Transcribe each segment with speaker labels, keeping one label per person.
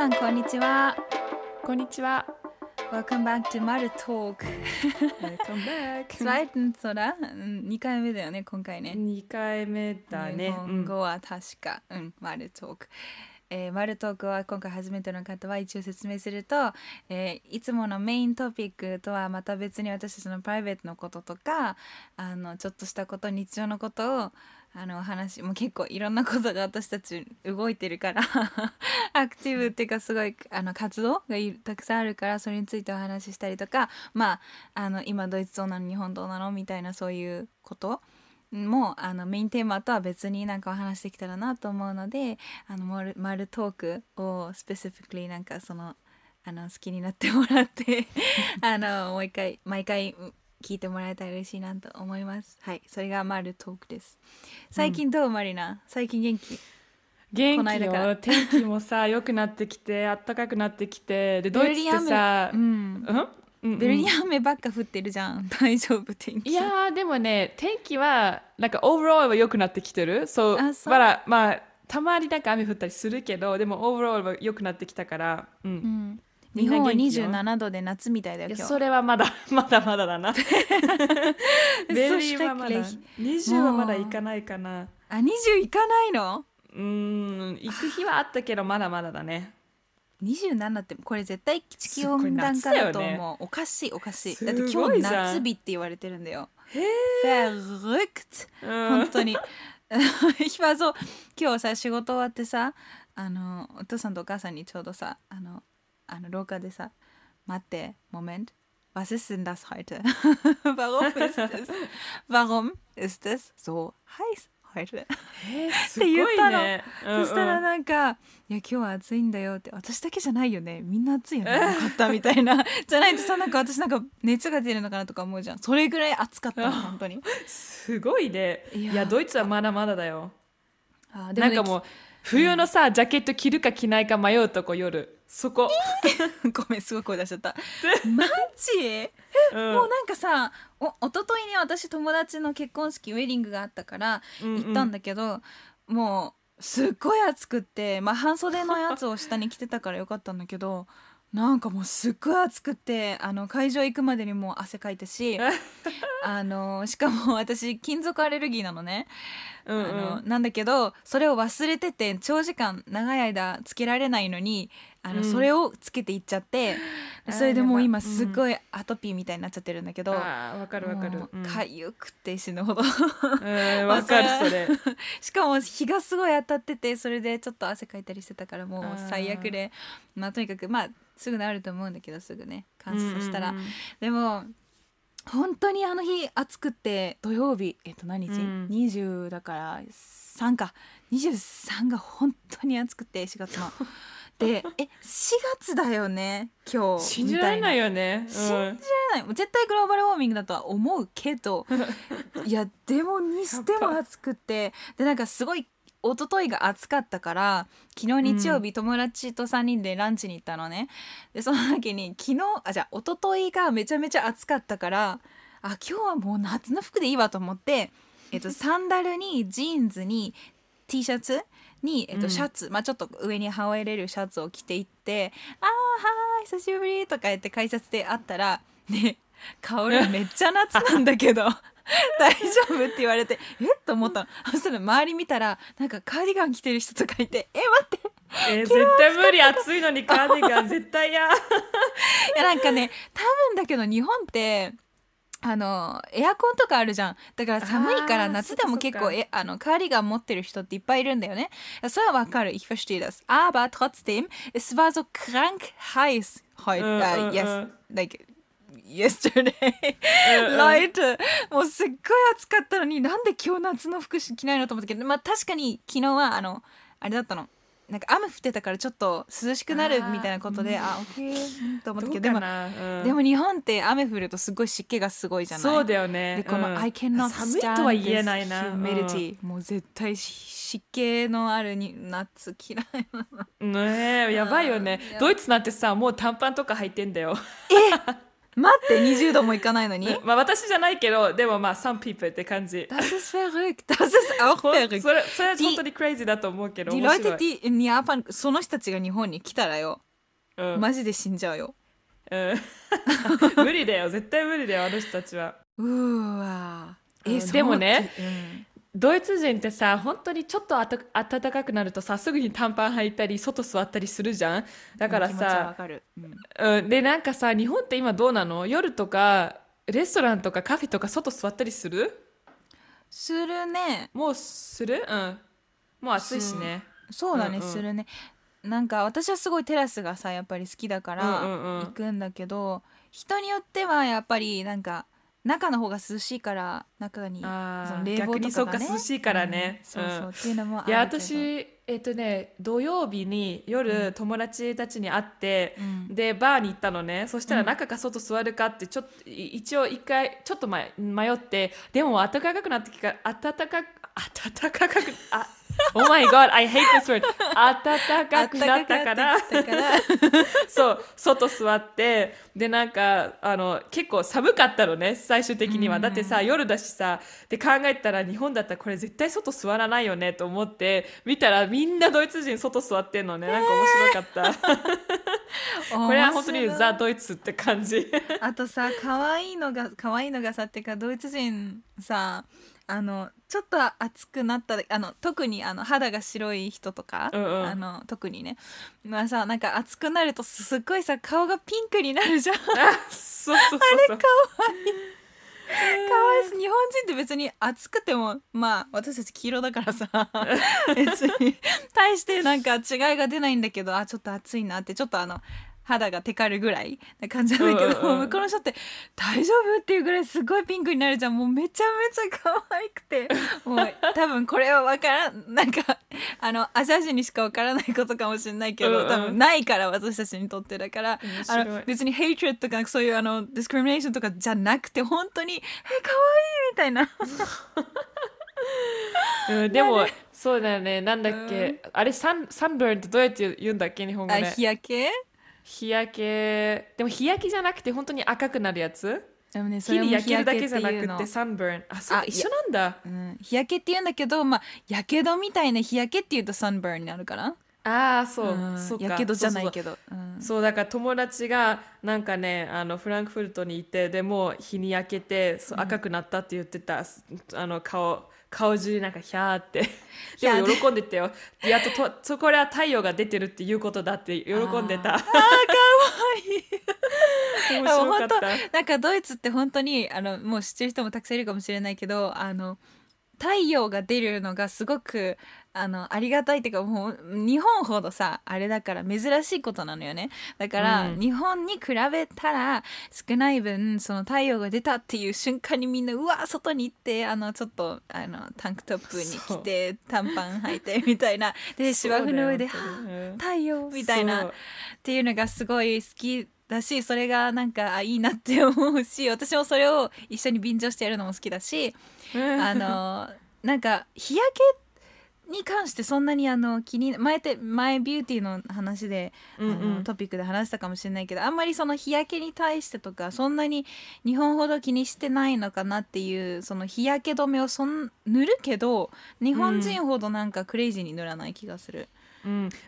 Speaker 1: さんこんにちは。
Speaker 2: こんにちは。
Speaker 1: Welcome back to Maru Talk.
Speaker 2: Welcome back.
Speaker 1: Zweitens, oder? 2回目だよね、今回ね。
Speaker 2: 2回目だね。
Speaker 1: 日本語は確か、うん、マルトーク。えー、マルトークは今回初めての方は一応説明すると、えーいつものメイントピックとはまた別に私たちのプライベートのこととかあのちょっとしたこと日常のことをあのお話もう結構いろんなことが私たち動いてるから アクティブっていうかすごいあの活動がいたくさんあるからそれについてお話ししたりとかまああの今ドイツどうなの日本どうなのみたいなそういうこともあのメインテーマとは別になんかお話できたらなと思うのであのマルマルトークをスペシフィックリなんかそのあの好きになってもらって あのもう一回毎回うん聞いてもらえたら嬉しいなと思います。はい。それがマルトークです。最近どう、マリナ？最近元気？
Speaker 2: 元気よ。天気もさ、良くなってきて、暖かくなってきて、で、ドイツってさ、
Speaker 1: うん。
Speaker 2: うん？うんうん。
Speaker 1: ベルリン雨ばっか降ってるじゃん。大丈夫？天気。
Speaker 2: いやーでもね天気はなんかオーバーオールは良くなってきてる。そう
Speaker 1: あそう。
Speaker 2: まだまあたまになんか雨降ったりするけどでもオーバーオールは良くなってきたから、うん。
Speaker 1: うん日本は
Speaker 2: 元気よ。
Speaker 1: 27度で夏みたいだよ
Speaker 2: いや
Speaker 1: 今日。
Speaker 2: それはまだ まだまだだな。ベルリンはまだ
Speaker 1: schrecklich
Speaker 2: 20はまだ行かないかな。
Speaker 1: あ20行かないの？
Speaker 2: うーん行く日はあったけどまだまだだね。
Speaker 1: 27ってこれ絶対地球温暖化だと思う、
Speaker 2: すっごい夏だよね
Speaker 1: おかしいおかしい。
Speaker 2: す
Speaker 1: だって
Speaker 2: ごいじゃん。
Speaker 1: 今日夏日って言われてるんだよ。
Speaker 2: へ
Speaker 1: verrückt
Speaker 2: うん。
Speaker 1: 本当に。ich war so 今日さ仕事終わってさあのお父さんとお母さんにちょうどさあのあの廊下でさ待って Moment. Was ist denn das heute? Warum ist es warum ist es so heiß heute?
Speaker 2: えーす
Speaker 1: って言ったの。
Speaker 2: ねうんうん
Speaker 1: そしたらなんか「いや今日は暑いんだよ」って「私だけじゃないよね。みんな暑いよね。よかった」みたいな。じゃないとさなんか私なんか熱が出るのかなとか思うじゃん。それぐらい暑かったの本当に。
Speaker 2: すごいね。
Speaker 1: いや。
Speaker 2: ドイツはまだまだだよ。
Speaker 1: あでね
Speaker 2: なんかもう冬のさ、ジャケット着るか着ないか迷うとこ夜そこ、
Speaker 1: ごめんすごい声出しちゃった。マジ？
Speaker 2: うん。
Speaker 1: もうなんかさお一昨日ね私友達の結婚式ウェディングがあったから
Speaker 2: うんうん。
Speaker 1: 行ったんだけど、もうすっごい暑くってまあ半袖のやつを下に着てたからよかったんだけど なんかもうすっごい暑くってあの会場行くまでにもう汗かいたしあのしかも私金属アレルギーなのね、
Speaker 2: うんうん。
Speaker 1: あのなんだけどそれを忘れてて長時間長い間つけられないのにあの、
Speaker 2: うん。
Speaker 1: それをつけていっちゃって
Speaker 2: あー
Speaker 1: それでもう
Speaker 2: やば。
Speaker 1: 今すっごいアトピーみたいになっちゃってるんだけど、
Speaker 2: あーわかるわかる。
Speaker 1: もう
Speaker 2: うん。
Speaker 1: かゆくて死ぬほど。
Speaker 2: うんわかるそれ。
Speaker 1: しかも日がすごい当たっててそれでちょっと汗かいたりしてたからもう
Speaker 2: あー。
Speaker 1: 最悪で。まあとにかくまあすぐ治ると思うんだけどすぐね。乾燥させたら、
Speaker 2: うんうんうん。
Speaker 1: でも本当にあの日暑くって土曜日えっと何日、
Speaker 2: うん。
Speaker 1: 20だから3か。23が本当に暑くて4月の。で え4月だよね今日
Speaker 2: 信じられない
Speaker 1: よ
Speaker 2: よね
Speaker 1: 信じられない。もう絶対グローバルウォーミングだとは思うけど いやでもにしても暑くてでなんかすごい一昨日が暑かったから昨日日曜日、友達と3人でランチに行ったのね。でその時に昨日あじゃあ一昨日がめちゃめちゃ暑かったからあ今日はもう夏の服でいいわと思って、えっと、サンダルにジーンズに T シャツに、えっと、
Speaker 2: うん
Speaker 1: シャツ、まあちょっと上に羽織れるシャツを着ていって「あーはーい久しぶり」とか言って改札で会ったら「ね香りめっちゃ夏なんだけど 大丈夫?」って言われて「え？っ?」と思ったのそしたら周り見たらなんかカーディガン着てる人とかいて「え待って!」
Speaker 2: えー絶対無理暑いのにカーディガン絶対嫌
Speaker 1: いやなんかね多分だけど日本ってあのエアコンとかあるじゃん。だから寒いから夏でも結構えあのカーディガン持ってる人っていっぱいいるんだよね。それはわかる。Ich verstehe das aber trotzdem es war so krank heiß heute. Uh, yes like yesterday. Leute もうすっごい暑かったのになんで今日夏の服着ないのと思ったけどまあ確かに昨日はあのあれだったのなんか雨降ってたからちょっと涼しくなるみたいなことであ,、オッケーと思ったけどでも
Speaker 2: どうん。
Speaker 1: でも日本って雨降るとすごい湿気がすごいじゃない？
Speaker 2: そうだよね。
Speaker 1: でこの、
Speaker 2: うん。
Speaker 1: I cannot
Speaker 2: 寒いとは言えないな。
Speaker 1: humidity、もう絶対湿気のあるに夏嫌い
Speaker 2: ねえやばいよね。
Speaker 1: うん
Speaker 2: ドイツなんてさもう短パンとか履いてんだよ。
Speaker 1: マ待って20度もいかないのに？
Speaker 2: まあ私じゃないけどでもまあ some people って感じ。
Speaker 1: Das ist verrückt. Das ist auch verrückt.
Speaker 2: それそれは本当にクレイジーだと思うけど
Speaker 1: Die Leute
Speaker 2: い。
Speaker 1: die in Japan その人たちが日本に来たらよ。
Speaker 2: うん。
Speaker 1: マジで死んじゃうよ。
Speaker 2: うん。無理だよ。絶対無理だよあの人たちは。
Speaker 1: うーわ
Speaker 2: うん。
Speaker 1: そう
Speaker 2: でもね
Speaker 1: うん
Speaker 2: ドイツ人ってさ本当にちょっとあた暖かくなるとさすぐに短パン履いたり外座ったりするじゃん?だからさ、
Speaker 1: うん
Speaker 2: うん、でなんかさ日本って今どうなの?夜とかレストランとかカフェとか外座ったりする?
Speaker 1: するね。
Speaker 2: もうする?うん。もう暑いしね。
Speaker 1: そうだね、
Speaker 2: うんうん。
Speaker 1: するね。なんか私はすごいテラスがさやっぱり好きだから
Speaker 2: うんうんうん。
Speaker 1: 行くんだけど、人によってはやっぱりなんか中の方が涼しいから中に冷房とかが、ね、
Speaker 2: 逆にそうか涼しいからね。
Speaker 1: うんそうそう、
Speaker 2: うん。
Speaker 1: っていうのもある
Speaker 2: いや私えっとね土曜日に夜、友達たちに会って、
Speaker 1: うん。
Speaker 2: でバーに行ったのね。そしたら
Speaker 1: うん。
Speaker 2: 中か外座るかってちょっとい一応一回ちょっと迷迷ってでも暖かくなってきた暖かく暖かくあ Oh my god I hate this word. 暖かくなったからそう外座ってでなんかあの結構寒かったのね最終的には、
Speaker 1: うん
Speaker 2: だってさ夜だしさで考えたら日本だったらこれ絶対外座らないよねと思って見たらみんなドイツ人外座ってんのねなんか面白かった、これは本当にザ・ドイツって感じ
Speaker 1: あとさ可愛いのが可愛いのがさってかドイツ人さあのちょっと暑くなったあの特にあの肌が白い人とか、
Speaker 2: うんうん。
Speaker 1: あの特にね。まあさなんか暑くなるとすっごいさ顔がピンクになるじゃん。
Speaker 2: あそうそうそうそう。
Speaker 1: かわいそう。日本人って別に暑くてもまあ私たち黄色だからさ。別に。大してなんか違いが出ないんだけどあちょっと暑いなって。ちょっとあの肌がテカるぐらいな感じなんだけど、
Speaker 2: うんうんうん。
Speaker 1: 向こうの人って大丈夫っていうぐらいすごいピンクになるじゃん。もうめちゃめちゃ可愛くて。もう多分これは分からん。なんかあのアジア人にしか分からないことかもしれないけど、
Speaker 2: うんうん。
Speaker 1: 多分ないから私たちにとってだから。
Speaker 2: 面
Speaker 1: あの別に hatred とかそういうあのディスクリミネーションとかじゃなくて本当にえ可愛いみたいな。
Speaker 2: うん、でもそうだよね。なんだっけ、あれサンサンバーンってどうやって言うんだっけ日本語で。
Speaker 1: あ日焼け？
Speaker 2: 日焼けでも日焼けじゃなくて本当に赤くなるやつ？
Speaker 1: でもねそ
Speaker 2: 日
Speaker 1: れも
Speaker 2: に焼けるだけじゃなくてサンバーンあそう
Speaker 1: あ
Speaker 2: 一緒なんだ。
Speaker 1: うん、日焼けって言うんだけどまあやけどみたいな日焼けっていうとサンバーンになるかな？
Speaker 2: ああそう、
Speaker 1: うん。
Speaker 2: そうか。
Speaker 1: やけどじゃないけ
Speaker 2: ど。そうだから友達がなんかねあのフランクフルトにいてでも日に焼けてそう赤くなったって言ってた、あの顔顔中なんかヒャーって。でも喜んでたよ。やっととそこれは太陽が出てるっていうことだって喜んでた。
Speaker 1: あー
Speaker 2: 面白かった。
Speaker 1: なんかドイツって本当にあのもう知ってる人もたくさんいるかもしれないけどあの太陽が出るのがすごくあのありがたいっていうかもう日本ほどさあれだから珍しいことなのよね。だから、
Speaker 2: うん。
Speaker 1: 日本に比べたら少ない分その太陽が出たっていう瞬間にみんなうわ外に行ってあのちょっとあのタンクトップに着て短パン履いてみたいな。で芝生の上で「は
Speaker 2: そうだよ本当に。うん。
Speaker 1: あ太陽」みたいな。っていうのがすごい好きだしそれがなんかあいいなって思うし 私もそれを一緒に便乗してやるのも好きだしあのなんか日焼けに関してそんなにあの気に前って前ビューティーの話で、
Speaker 2: うんうん
Speaker 1: あのトピックで話したかもしれないけどあんまりその日焼けに対してとかそんなに日本ほど気にしてないのかなっていうその日焼け止めをそん塗るけど日本人ほどなんかクレイジーに塗らない気がする。
Speaker 2: うん、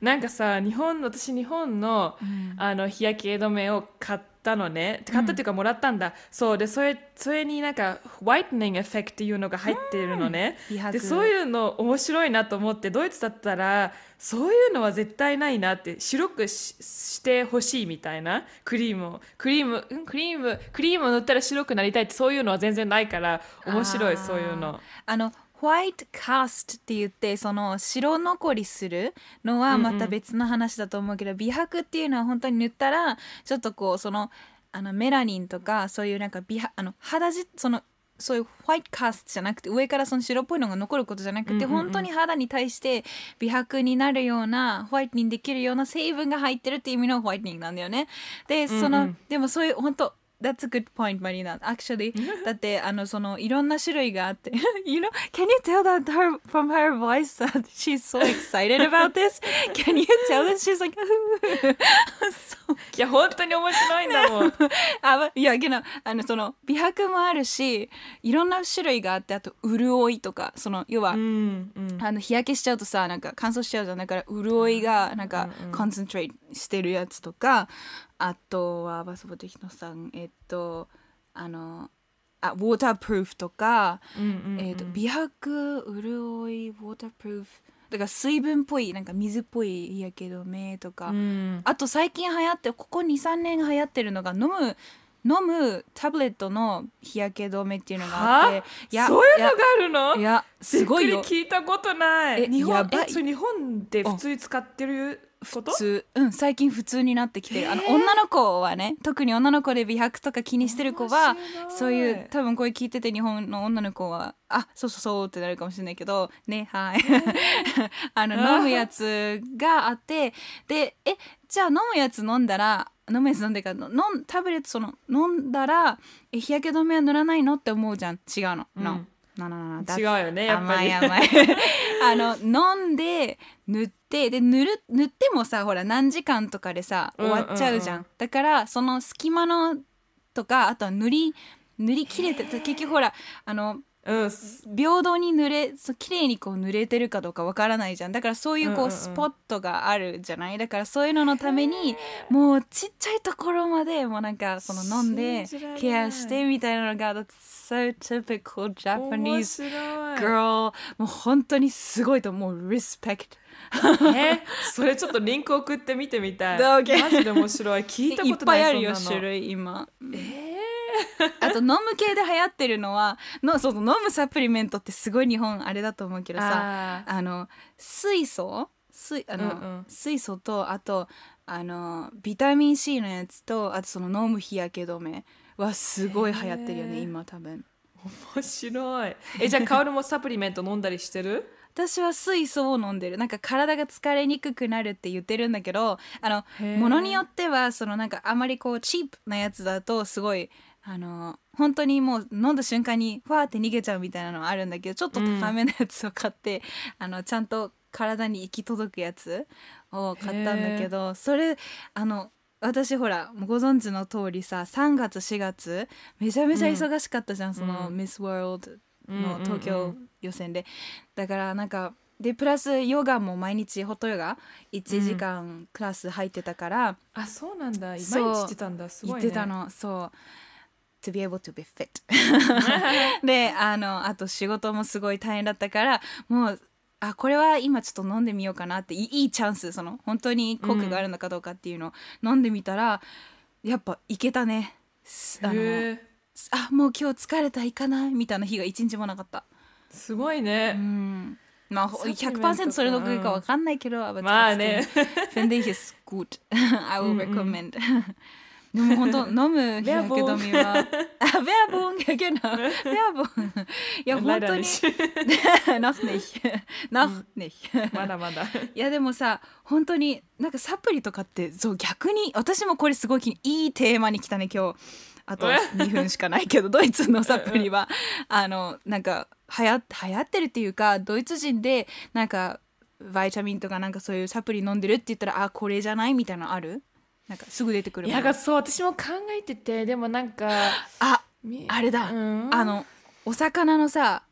Speaker 2: なんかさ日本私日本の,、あの日焼け止めを買ったのね。買ったっていうかもらったんだ、そう。でそれそれになんかホワイトニングエフェクトっていうのが入っているのね、でそういうの面白いなと思ってドイツだったらそういうのは絶対ないなって白くししてほしいみたいな。クリームを。クリームうんクリームクリームを塗ったら白くなりたいってそういうのは全然ないから面白いそういうの。
Speaker 1: あのホワイトカストって言ってその白残りするのはまた別の話だと思うけど、美白っていうのは本当に塗ったらちょっとこうそのあのメラニンとかそういうなんか美白あの肌じそのそういうホワイトカストじゃなくて上からその白っぽいのが残ることじゃなくて、
Speaker 2: うんうんうん。
Speaker 1: 本当に肌に対して美白になるようなホワイトニングできるような成分が入ってるっていう意味のホワイトニングなんだよね。でその、
Speaker 2: うん。うん
Speaker 1: でもそういう本当 That's a good point, Marina. Actually, だってあのそのいろんな種類があって、you know, can you tell that her from her voice that she's so excited about this? Can you tell that she's like,
Speaker 2: いや本当に面白いんだもん。
Speaker 1: あまいやけどあのその美白もあるし、いろんな種類があって、あと潤いとか、その要は、
Speaker 2: うんうん。
Speaker 1: あの日焼けしちゃうとさなんか乾燥しちゃうじゃん。だから潤いがなんかコンセントレートしてるやつとかあとはバスボテヒノさんえっとあのあウォータープルーフとか、
Speaker 2: うんうんうん。
Speaker 1: えっと美白潤いウォータープルーフだから水分っぽいなんか水っぽい日焼け止めとか、
Speaker 2: うん。
Speaker 1: あと最近流行ってここ23年流行ってるのが飲む飲むタブレットの日焼け止めっていうのがあって。
Speaker 2: は？いそういうのがあるの？
Speaker 1: いやすごいよ。
Speaker 2: 聞いたことない。
Speaker 1: え
Speaker 2: 日本日本で普通に使ってる？
Speaker 1: 普通うん最近普通になってきてるあの女の子はね特に女の子で美白とか気にしてる子はそういう多分これ聞いてて日本の女の子はあそうそうそうってなるかもしれないけどねはい。あの飲むやつがあってでえじゃあ飲むやつ飲んだら飲むやつ飲んでから飲んタブレットその飲んだらえ日焼け止めは塗らないのって思うじゃん。違うの、
Speaker 2: うん。
Speaker 1: No なななな
Speaker 2: 違うよねやっぱり。
Speaker 1: 甘い甘い。あの飲んで塗ってで塗る塗ってもさほら何時間とかでさ終わっちゃうじゃん,、
Speaker 2: うんうん
Speaker 1: だからその隙間のとかあとは塗り塗り切れて結局ほらあの
Speaker 2: うん。
Speaker 1: 平等に塗れそう綺麗にこう塗れてるかどうかわからないじゃん。だからそういうこう、
Speaker 2: うんうんうん。
Speaker 1: スポットがあるじゃない？だからそういうののためにもうちっちゃいところまでもうなんかその飲んでケアしてみたいなのが That's so typical
Speaker 2: 面
Speaker 1: Japanese girl もう本当にすごいと思う respect
Speaker 2: え それちょっとリンク送って見てみたい。マジで面白い。聞いた
Speaker 1: いっ
Speaker 2: ことない
Speaker 1: ぱいあるよ種類今。
Speaker 2: え
Speaker 1: あと飲む系で流行ってるのはのそう飲むサプリメントってすごい日本あれだと思うけ
Speaker 2: ー
Speaker 1: どさ
Speaker 2: あ
Speaker 1: あの水素？水あの、
Speaker 2: うんうん。
Speaker 1: 水素とあとあのビタミン C のやつとあとその飲む日焼け止めはすごい流行ってるよね今多分。
Speaker 2: ー面白い。えじゃあカオルもサプリメント飲んだりしてる？
Speaker 1: 私は水素を飲んでる。なんか体が疲れにくくなるって言ってるんだけどあのものによってはそのなんかあまりこうチープなやつだとすごいあの本当にもう飲んだ瞬間にファーって逃げちゃうみたいなのはあるんだけどちょっと高めのやつを買って、あのちゃんと体に行き届くやつを買ったんだけどそれあの私ほらご存知の通りさ3月4月めちゃめちゃ忙しかったじゃん、その
Speaker 2: うん。
Speaker 1: ミス・ワールド
Speaker 2: うんうんうん。
Speaker 1: の東京予選で、だからなんかでプラスヨガも毎日ホットヨガ1時間クラス入ってたから、
Speaker 2: あそうなんだ。毎日
Speaker 1: そう
Speaker 2: 行ってたんだ。す
Speaker 1: 言
Speaker 2: ごいね。
Speaker 1: ってたの、そう。to be able to be fit であのあと仕事もすごい大変だったからもうあこれは今ちょっと飲んでみようかなっていいいいチャンスその本当に効果があるのかどうかっていうのを飲んでみたら、やっぱいけたね。すあのあもう今日疲れた行かないみたいな日が一日もなかった
Speaker 2: すごいう
Speaker 1: う
Speaker 2: ね、
Speaker 1: ん。まあほ
Speaker 2: サプリメント。
Speaker 1: 100%それのおかげかわかんないけど、aber
Speaker 2: まあね。
Speaker 1: trotzdem finde ich es gut I will
Speaker 2: うんうん
Speaker 1: recommend. でも本当飲む日焼け止めは。あ Werbung ja genau Werbung いや本
Speaker 2: Leider
Speaker 1: 当に
Speaker 2: nicht
Speaker 1: noch nicht noch nicht
Speaker 2: まだまだ。
Speaker 1: いやでもさ本当になんかサプリとかってそう逆に私もこれすごい気にいいテーマに来たね今日あと2分しかないけどドイツのサプリはあのなんか流行流行ってるっていうかドイツ人でなんかバイタミンとかなんかそういうサプリ飲んでるって言ったらあこれじゃないみたいなのある？なんかすぐ出てくる
Speaker 2: いやそう私も考えててでもなんか
Speaker 1: あ
Speaker 2: み
Speaker 1: あれだ、
Speaker 2: うん？
Speaker 1: あのお魚のさ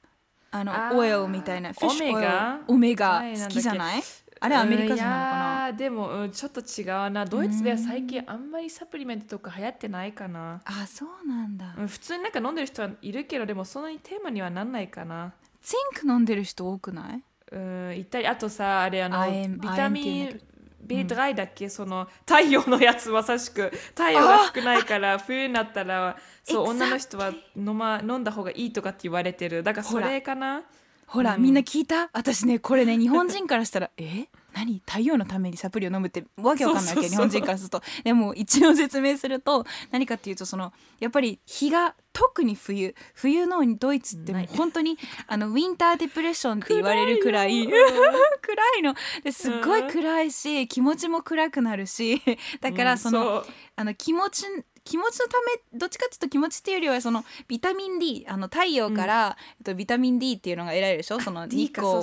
Speaker 1: あのオイルみたいなフィッシュオイル
Speaker 2: オメガ？
Speaker 1: オメガ
Speaker 2: はい
Speaker 1: 好きじゃない？あれアメリカ人なのかな、
Speaker 2: うんいやーでも、うん、ちょっと違うな。ドイツでは最近あんまりサプリメントとか流行ってないかな、
Speaker 1: あそうなんだ、
Speaker 2: うん、普通になんか飲んでる人はいるけどでもそんなにテーマにはなんないかな。
Speaker 1: ツインク飲んでる人多くない？
Speaker 2: うんいったりあとさあれあのビタミン B3 だっけ、その太陽のやつまさしく太陽が少ないから冬になったらそう女の人は飲,、ま、飲んだ方がいいとかって言われてる。だからそれかな。
Speaker 1: ほら、
Speaker 2: うん。
Speaker 1: みんな聞いた？私ねこれね日本人からしたらえ？何？太陽のためにサプリを飲むってわけわかんないわけ日本人からすると。でも一応説明すると何かっていうとそのやっぱり日が特に冬。冬のドイツって本当にあのウィンターデプレッションって言われるくらい
Speaker 2: 暗い。よ
Speaker 1: 暗いの。ですっごい暗いし気持ちも暗くなるし。だからその、あの気持ち気持ちのためどっちかっていうと気持ちっていうよりはそのビタミン D あの太陽から、えっと、ビタミン D っていうのが得られるでしょ？その日光を。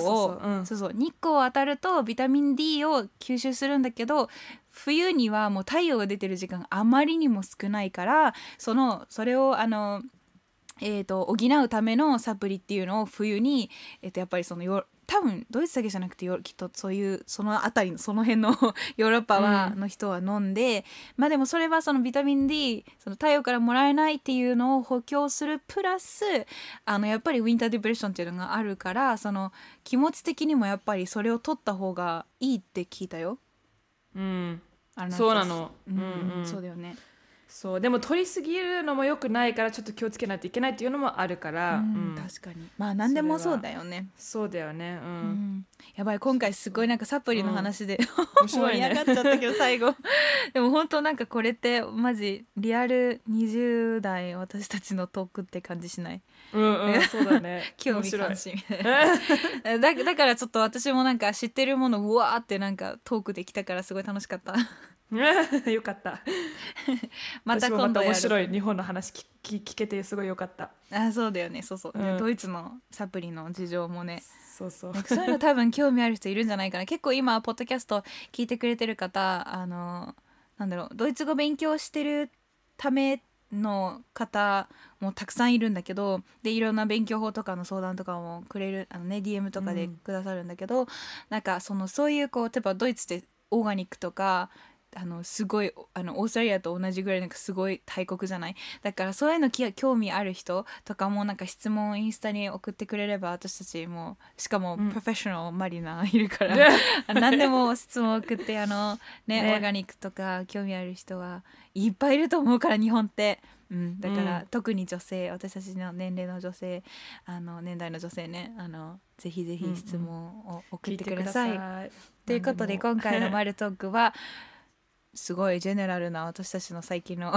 Speaker 2: そうそう
Speaker 1: 日光を当たるとビタミン D を吸収するんだけど冬にはもう太陽が出てる時間があまりにも少ないからそのそれをあのえー、と補うためのサプリっていうのを冬に、えー、とやっぱりそのヨー多分ドイツだけじゃなくてよきっとそういうその辺りのその辺の ヨーロッパは、
Speaker 2: うん
Speaker 1: の人は飲んでまあでもそれはそのビタミン D その太陽からもらえないっていうのを補強するプラスあのやっぱりウィンターディプレッションっていうのがあるからその気持ち的にもやっぱりそれを取った方がいいって聞いたよ。
Speaker 2: うん
Speaker 1: あ
Speaker 2: そうなの
Speaker 1: うん
Speaker 2: うんうん
Speaker 1: そうだよね。
Speaker 2: そうでも取りすぎるのも良くないからちょっと気をつけないといけないっていうのもあるから、
Speaker 1: うん
Speaker 2: うん。
Speaker 1: 確かに。まあ何でもそうだよね。
Speaker 2: そうだよね。う、
Speaker 1: うん。んやばい今回すごいなんかサプリの話で、盛り上がっちゃったけど最後。でも本当なんかこれってマジリアル20代私たちのトークって感じしない？
Speaker 2: うんうん そうだね。
Speaker 1: 興味関心。みたい。なだだからちょっと私もなんか知ってるものうわーってなんかトークできたからすごい楽しかった
Speaker 2: よかった。
Speaker 1: また
Speaker 2: 私もまた面
Speaker 1: 今度やる
Speaker 2: 白い日本の話聞聞聞けてすごいよかった。
Speaker 1: あそうだよね。そうそう、で
Speaker 2: うん。
Speaker 1: ドイツのサプリの事情もね。
Speaker 2: そうそう。
Speaker 1: そういうの多分興味ある人いるんじゃないかな。結構今ポッドキャスト聞いてくれてる方あのなんだろうドイツ語勉強してるための方もたくさんいるんだけどでいろんな勉強法とかの相談とかもくれるあの、ね、DM とかでくださるんだけど、なんかそのそういうこう例えばドイツでオーガニックとかあのすごいあのオーストラリアと同じぐらいなんかすごい大国じゃない？だからそういうのき興味ある人とかもなんか質問インスタに送ってくれれば私たちもしかも
Speaker 2: うん。
Speaker 1: プロフェッショナルマリナいるから、
Speaker 2: ね
Speaker 1: あ何でも質問送ってあの ね。
Speaker 2: ね
Speaker 1: オーガニックとか興味ある人はいっぱいいると思うから日本って。うん、だから、
Speaker 2: うん。
Speaker 1: 特に女性私たちの年齢の女性あの年代の女性ね。あのぜひぜひ質問を送ってください。
Speaker 2: い
Speaker 1: ということで今回の「マルトーク」は すごいジェネラルな私たちの最近の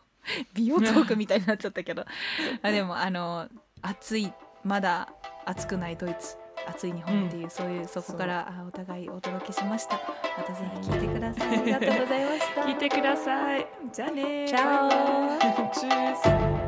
Speaker 1: 美容トークみたいになっちゃったけど。あでもあの暑いまだ暑くないドイツ暑い日本っていう、そういうそこからあお互いお届けしました。またぜひ聞いてください。ありがとうございました。
Speaker 2: 聞いてください。じゃあね
Speaker 1: チャオ
Speaker 2: チュース